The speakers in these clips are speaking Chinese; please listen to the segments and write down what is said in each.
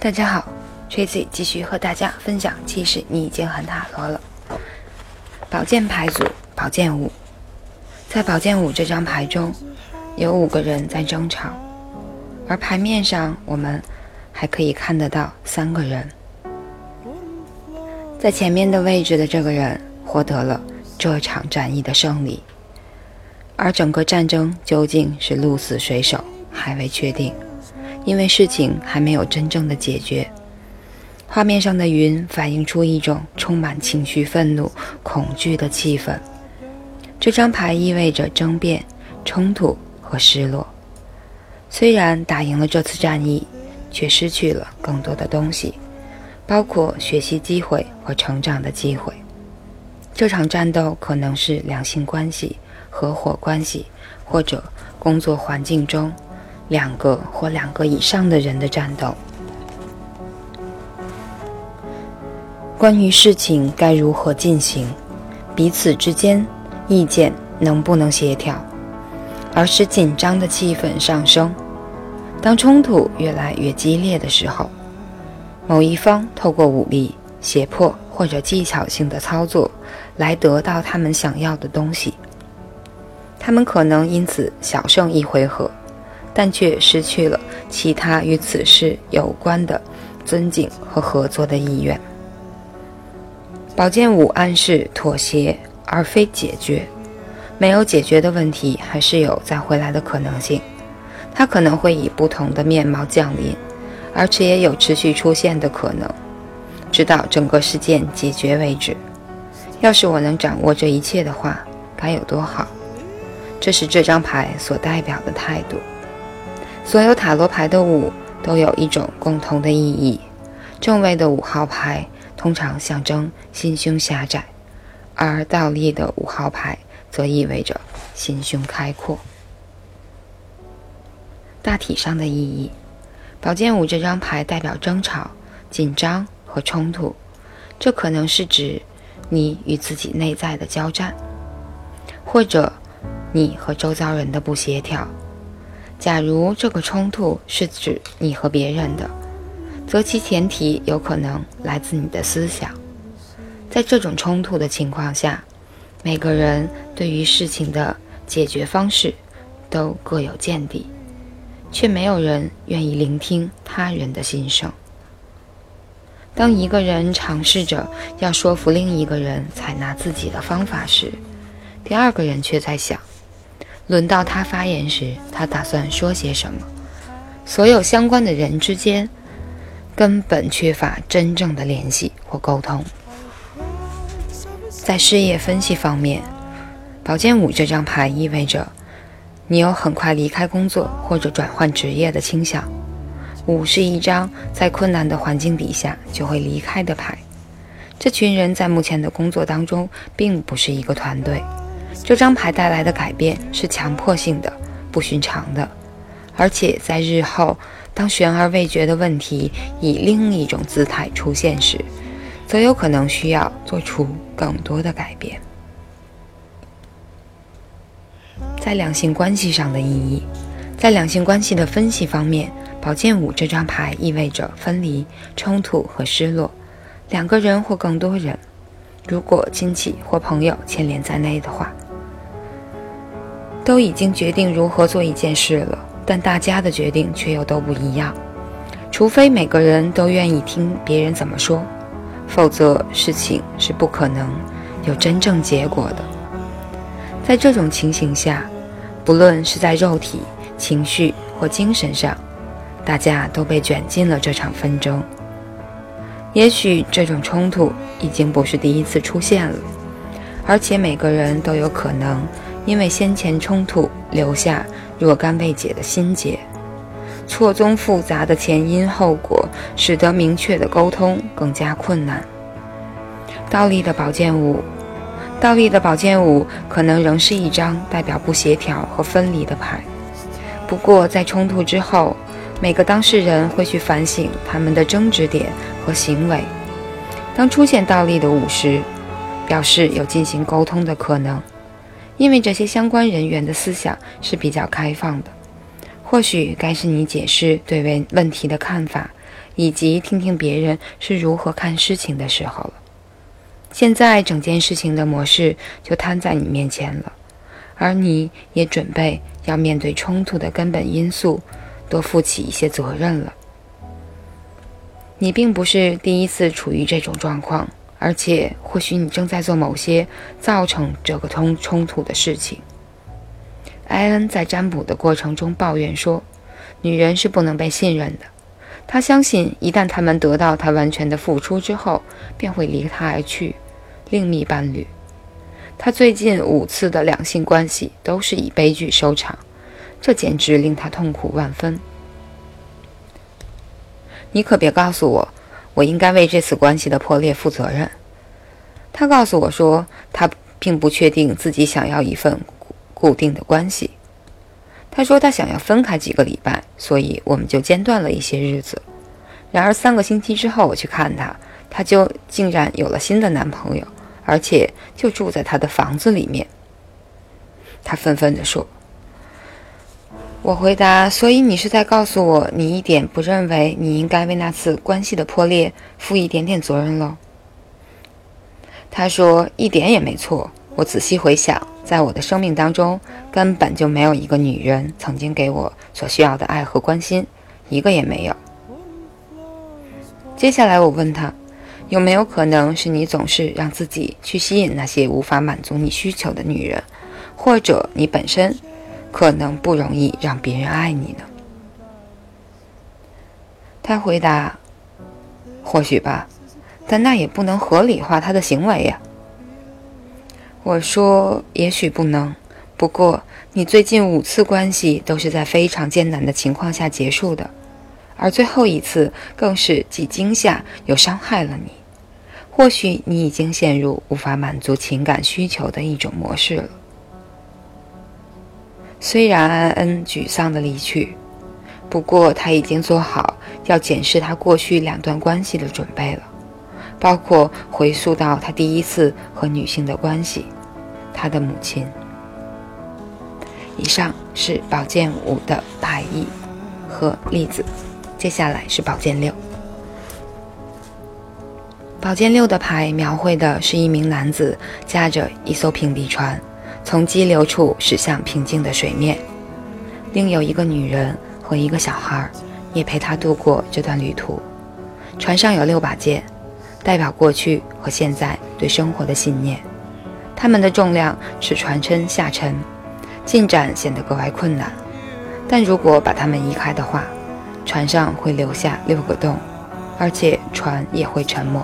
大家好，Tracy 继续和大家分享。其实你已经很塔罗了。宝剑牌组，宝剑五，在宝剑五这张牌中，有五个人在争吵，而牌面上我们还可以看得到三个人。在前面的位置的这个人获得了这场战役的胜利，而整个战争究竟是鹿死谁手还未确定，因为事情还没有真正的解决。画面上的云反映出一种充满情绪、愤怒、恐惧的气氛。这张牌意味着争辩、冲突和失落。虽然打赢了这次战役，却失去了更多的东西。包括学习机会和成长的机会。这场战斗可能是两性关系、合伙关系，或者工作环境中两个或两个以上的人的战斗。关于事情该如何进行，彼此之间意见能不能协调，而使紧张的气氛上升。当冲突越来越激烈的时候。某一方透过武力、胁迫或者技巧性的操作来得到他们想要的东西，他们可能因此小胜一回合，但却失去了其他与此事有关的尊敬和合作的意愿。宝剑五暗示妥协而非解决，没有解决的问题还是有再回来的可能性，它可能会以不同的面貌降临。而且也有持续出现的可能，直到整个事件解决为止。要是我能掌握这一切的话，该有多好！这是这张牌所代表的态度。所有塔罗牌的五都有一种共同的意义。正位的五号牌通常象征心胸狭窄，而倒立的五号牌则意味着心胸开阔。大体上的意义。宝剑五这张牌代表争吵、紧张和冲突，这可能是指你与自己内在的交战，或者你和周遭人的不协调。假如这个冲突是指你和别人的，则其前提有可能来自你的思想。在这种冲突的情况下，每个人对于事情的解决方式都各有见地。却没有人愿意聆听他人的心声。当一个人尝试着要说服另一个人采纳自己的方法时，第二个人却在想：轮到他发言时，他打算说些什么？所有相关的人之间根本缺乏真正的联系或沟通。在事业分析方面，宝剑五这张牌意味着。你有很快离开工作或者转换职业的倾向。五是一张在困难的环境底下就会离开的牌。这群人在目前的工作当中并不是一个团队。这张牌带来的改变是强迫性的、不寻常的，而且在日后当悬而未决的问题以另一种姿态出现时，则有可能需要做出更多的改变。在两性关系上的意义，在两性关系的分析方面，宝剑五这张牌意味着分离、冲突和失落。两个人或更多人，如果亲戚或朋友牵连在内的话，都已经决定如何做一件事了，但大家的决定却又都不一样。除非每个人都愿意听别人怎么说，否则事情是不可能有真正结果的。在这种情形下，不论是在肉体、情绪或精神上，大家都被卷进了这场纷争。也许这种冲突已经不是第一次出现了，而且每个人都有可能因为先前冲突留下若干未解的心结。错综复杂的前因后果使得明确的沟通更加困难。倒立的宝剑五。倒立的宝剑五可能仍是一张代表不协调和分离的牌，不过在冲突之后，每个当事人会去反省他们的争执点和行为。当出现倒立的五时，表示有进行沟通的可能，因为这些相关人员的思想是比较开放的。或许该是你解释对问问题的看法，以及听听别人是如何看事情的时候了。现在整件事情的模式就摊在你面前了，而你也准备要面对冲突的根本因素，多负起一些责任了。你并不是第一次处于这种状况，而且或许你正在做某些造成这个冲冲突的事情。艾恩在占卜的过程中抱怨说：“女人是不能被信任的。”他相信，一旦他们得到他完全的付出之后，便会离他而去，另觅伴侣。他最近五次的两性关系都是以悲剧收场，这简直令他痛苦万分。你可别告诉我，我应该为这次关系的破裂负责任。他告诉我说，他并不确定自己想要一份固定的关系。他说他想要分开几个礼拜，所以我们就间断了一些日子。然而三个星期之后，我去看他，他就竟然有了新的男朋友，而且就住在他的房子里面。他愤愤地说：“我回答，所以你是在告诉我，你一点不认为你应该为那次关系的破裂负一点点责任喽？”他说：“一点也没错。我仔细回想。”在我的生命当中，根本就没有一个女人曾经给我所需要的爱和关心，一个也没有。接下来我问他，有没有可能是你总是让自己去吸引那些无法满足你需求的女人，或者你本身可能不容易让别人爱你呢？他回答：或许吧，但那也不能合理化他的行为呀。我说：“也许不能，不过你最近五次关系都是在非常艰难的情况下结束的，而最后一次更是既惊吓又伤害了你。或许你已经陷入无法满足情感需求的一种模式了。”虽然安恩沮丧地离去，不过他已经做好要检视他过去两段关系的准备了，包括回溯到他第一次和女性的关系。他的母亲。以上是宝剑五的牌意和例子，接下来是宝剑六。宝剑六的牌描绘的是一名男子驾着一艘平底船，从激流处驶向平静的水面，另有一个女人和一个小孩也陪他度过这段旅途。船上有六把剑，代表过去和现在对生活的信念。他们的重量使船身下沉，进展显得格外困难。但如果把它们移开的话，船上会留下六个洞，而且船也会沉没。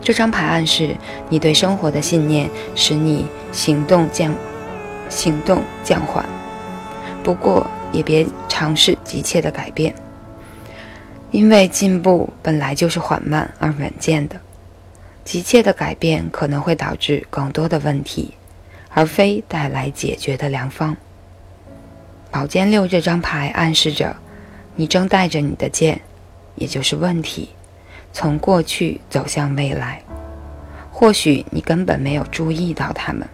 这张牌暗示你对生活的信念使你行动降行动降缓，不过也别尝试急切的改变，因为进步本来就是缓慢而稳健的。急切的改变可能会导致更多的问题，而非带来解决的良方。宝剑六这张牌暗示着，你正带着你的剑，也就是问题，从过去走向未来。或许你根本没有注意到他们，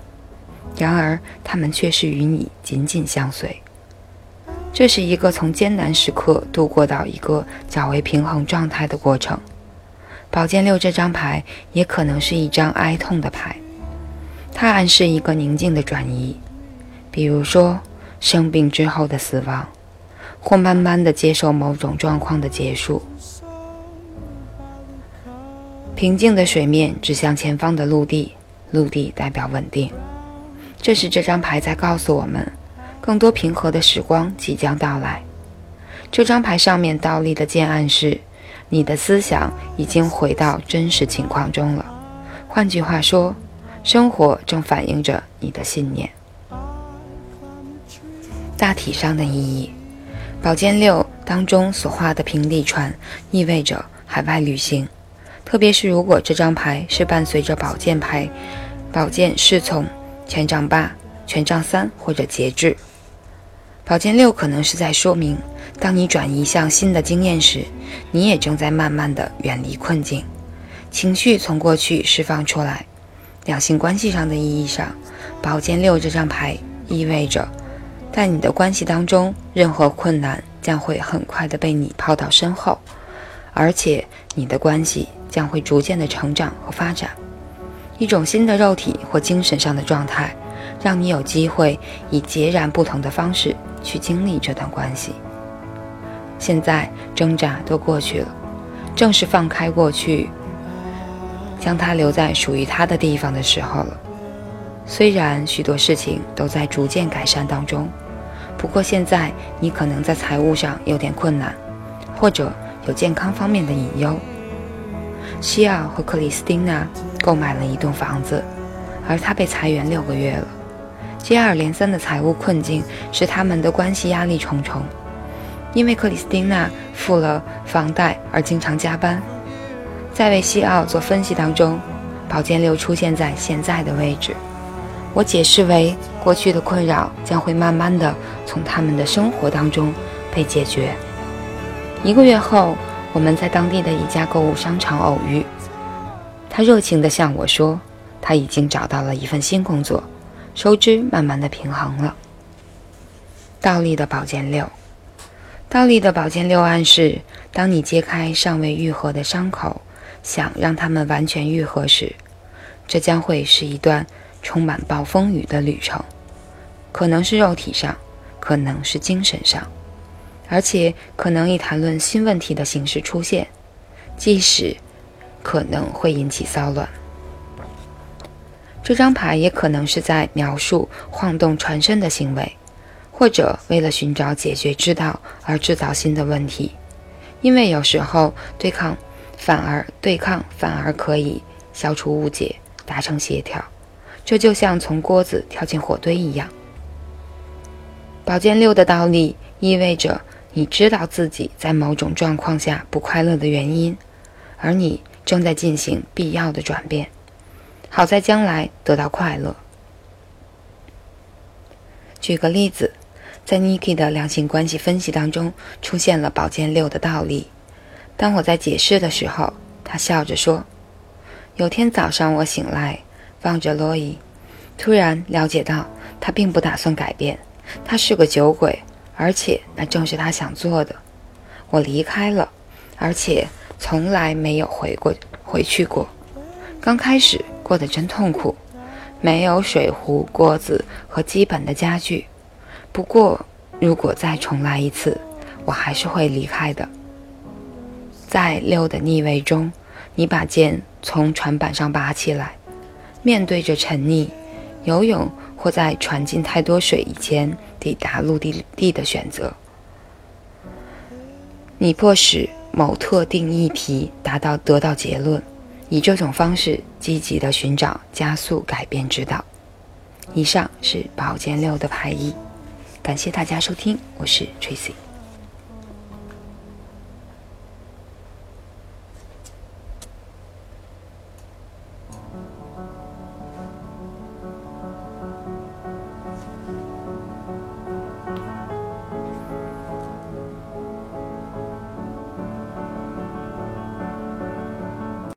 然而他们却是与你紧紧相随。这是一个从艰难时刻度过到一个较为平衡状态的过程。宝剑六这张牌也可能是一张哀痛的牌，它暗示一个宁静的转移，比如说生病之后的死亡，或慢慢的接受某种状况的结束。平静的水面指向前方的陆地，陆地代表稳定。这是这张牌在告诉我们，更多平和的时光即将到来。这张牌上面倒立的剑暗示。你的思想已经回到真实情况中了。换句话说，生活正反映着你的信念。大体上的意义，宝剑六当中所画的平底船意味着海外旅行，特别是如果这张牌是伴随着宝剑牌，宝剑侍从、权杖八、权杖三或者节制。宝剑六可能是在说明。当你转移向新的经验时，你也正在慢慢的远离困境，情绪从过去释放出来。两性关系上的意义上，宝剑六这张牌意味着，在你的关系当中，任何困难将会很快的被你抛到身后，而且你的关系将会逐渐的成长和发展，一种新的肉体或精神上的状态，让你有机会以截然不同的方式去经历这段关系。现在挣扎都过去了，正是放开过去，将它留在属于它的地方的时候了。虽然许多事情都在逐渐改善当中，不过现在你可能在财务上有点困难，或者有健康方面的隐忧。西奥和克里斯汀娜购买了一栋房子，而他被裁员六个月了。接二连三的财务困境使他们的关系压力重重。因为克里斯汀娜付了房贷而经常加班，在为西奥做分析当中，宝剑六出现在现在的位置。我解释为，过去的困扰将会慢慢的从他们的生活当中被解决。一个月后，我们在当地的一家购物商场偶遇，他热情地向我说，他已经找到了一份新工作，收支慢慢的平衡了。倒立的宝剑六。倒立的宝剑六暗示：当你揭开尚未愈合的伤口，想让它们完全愈合时，这将会是一段充满暴风雨的旅程，可能是肉体上，可能是精神上，而且可能以谈论新问题的形式出现，即使可能会引起骚乱。这张牌也可能是在描述晃动船身的行为。或者为了寻找解决之道而制造新的问题，因为有时候对抗反而对抗反而可以消除误解，达成协调。这就像从锅子跳进火堆一样。宝剑六的倒立意味着你知道自己在某种状况下不快乐的原因，而你正在进行必要的转变，好在将来得到快乐。举个例子。在 Niki 的两性关系分析当中，出现了宝剑六的倒立。当我在解释的时候，他笑着说：“有天早上我醒来，望着罗伊，突然了解到他并不打算改变。他是个酒鬼，而且那正是他想做的。我离开了，而且从来没有回过回去过。刚开始过得真痛苦，没有水壶、锅子和基本的家具。”不过，如果再重来一次，我还是会离开的。在六的逆位中，你把剑从船板上拔起来，面对着沉溺、游泳或在船进太多水以前抵达陆地地的选择。你迫使某特定议题达到得到结论，以这种方式积极的寻找加速改变之道。以上是宝剑六的牌意。感谢大家收听，我是 Tracy。